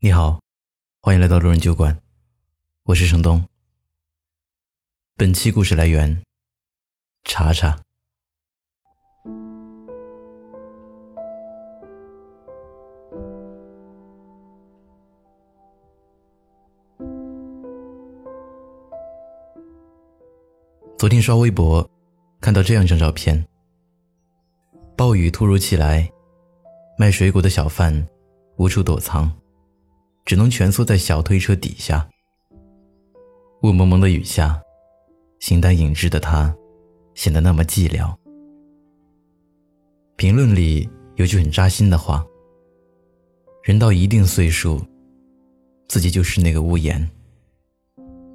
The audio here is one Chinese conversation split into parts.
你好，欢迎来到路人酒馆，我是程东。本期故事来源：查查。昨天刷微博，看到这样一张照片：暴雨突如其来，卖水果的小贩无处躲藏，只能蜷缩在小推车底下。雾蒙蒙的雨下，形单影只的他显得那么寂寥。评论里有句很扎心的话：“人到一定岁数，自己就是那个屋檐，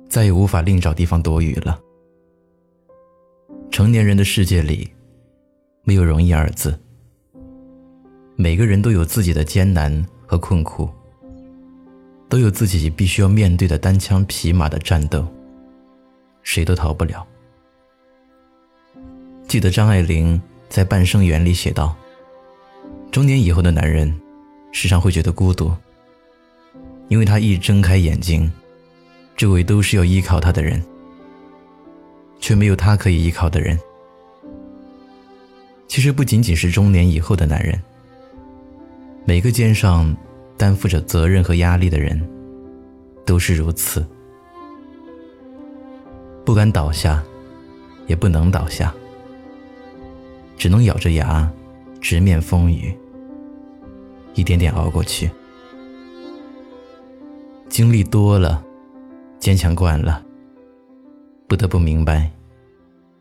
再也无法另找地方躲雨了。”成年人的世界里，没有容易二字。每个人都有自己的艰难和困苦，都有自己必须要面对的单枪匹马的战斗，谁都逃不了。记得张爱玲在《半生缘》里写道：“中年以后的男人，时常会觉得孤独，因为他一睁开眼睛，周围都是要依靠他的人。”却没有他可以依靠的人。其实不仅仅是中年以后的男人，每个肩上担负着责任和压力的人，都是如此。不敢倒下，也不能倒下，只能咬着牙，直面风雨，一点点熬过去。经历多了，坚强惯了。不得不明白，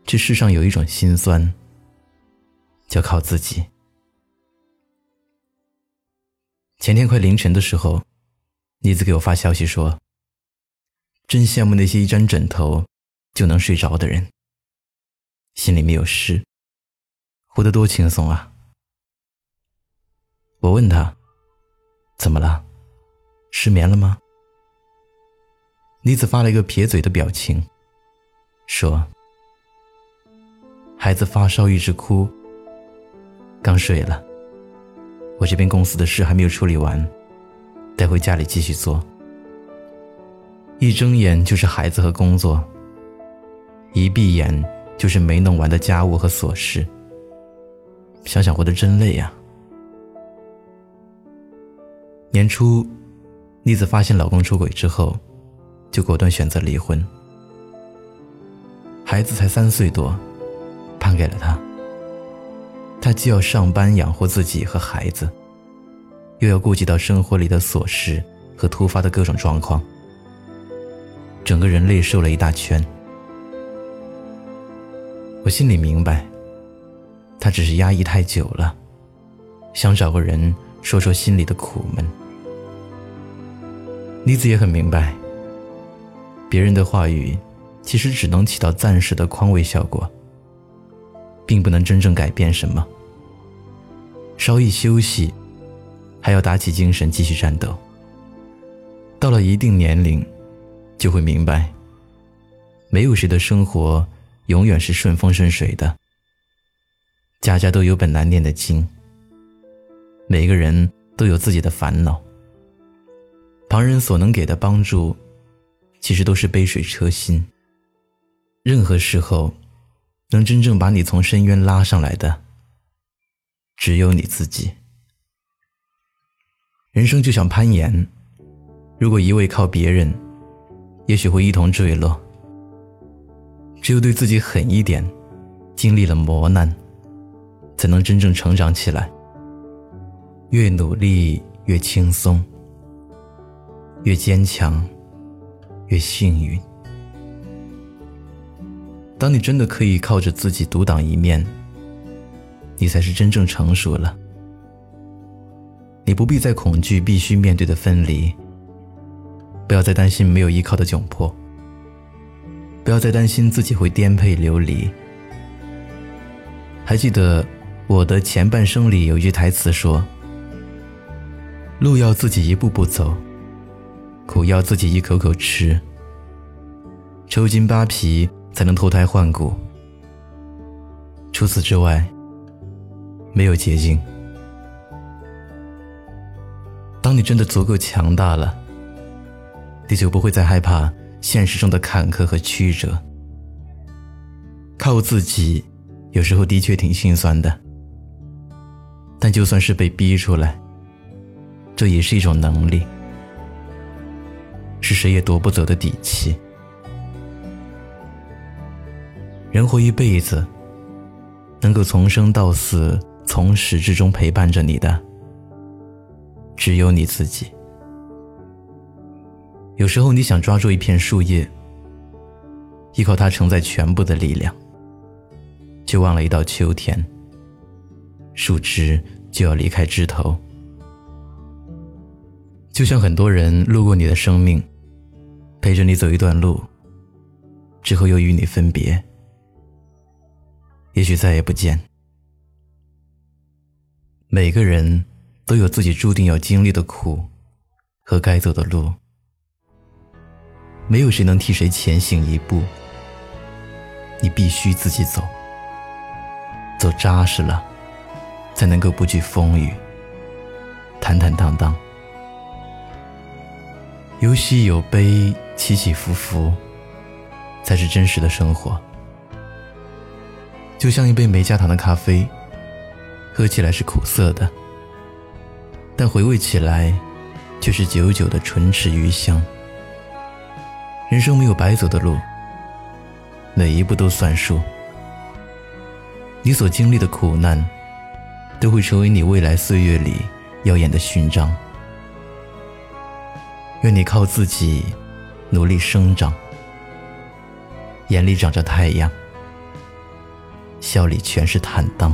这世上有一种心酸，叫靠自己。前天快凌晨的时候，妮子给我发消息说：“真羡慕那些一沾枕头就能睡着的人，心里没有事，活得多轻松啊。”我问他：“怎么了？失眠了吗？”妮子发了一个撇嘴的表情。说：“孩子发烧一直哭，刚睡了。我这边公司的事还没有处理完，带回家里继续做。一睁眼就是孩子和工作，一闭眼就是没弄完的家务和琐事。想想活得真累呀。”年初，妮子发现老公出轨之后，就果断选择离婚。孩子才三岁多，判给了他。他既要上班养活自己和孩子，又要顾及到生活里的琐事和突发的各种状况，整个人累瘦了一大圈。我心里明白，他只是压抑太久了，想找个人说说心里的苦闷。妮子也很明白，别人的话语。其实只能起到暂时的宽慰效果，并不能真正改变什么。稍一休息，还要打起精神继续战斗。到了一定年龄，就会明白，没有谁的生活永远是顺风顺水的。家家都有本难念的经，每个人都有自己的烦恼。旁人所能给的帮助，其实都是杯水车薪。任何时候，能真正把你从深渊拉上来的，只有你自己。人生就像攀岩，如果一味靠别人，也许会一同坠落。只有对自己狠一点，经历了磨难，才能真正成长起来。越努力越轻松，越坚强越幸运。当你真的可以靠着自己独当一面，你才是真正成熟了。你不必再恐惧必须面对的分离，不要再担心没有依靠的窘迫，不要再担心自己会颠沛流离。还记得我的前半生里有一句台词说：“路要自己一步步走，苦要自己一口口吃，抽筋扒皮。”才能脱胎换骨。除此之外，没有捷径。当你真的足够强大了，你就不会再害怕现实中的坎坷和曲折。靠自己，有时候的确挺心酸的，但就算是被逼出来，这也是一种能力，是谁也夺不走的底气。人活一辈子，能够从生到死，从始至终陪伴着你的，只有你自己。有时候你想抓住一片树叶，依靠它承载全部的力量，就忘了一到秋天，树枝就要离开枝头。就像很多人路过你的生命，陪着你走一段路，之后又与你分别。也许再也不见。每个人都有自己注定要经历的苦和该走的路，没有谁能替谁前行一步。你必须自己走，走扎实了，才能够不惧风雨，坦坦荡荡。有喜有悲，起起伏伏，才是真实的生活。就像一杯没加糖的咖啡，喝起来是苦涩的，但回味起来却是久久的唇齿余香。人生没有白走的路，每一步都算数。你所经历的苦难，都会成为你未来岁月里耀眼的勋章。愿你靠自己努力生长，眼里长着太阳。笑里全是坦荡。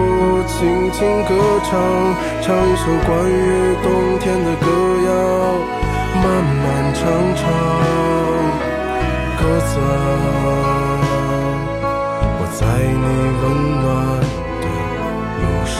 轻轻歌唱，唱一首关于冬天的歌谣，漫漫长长，鸽子，我在你温暖。的路上，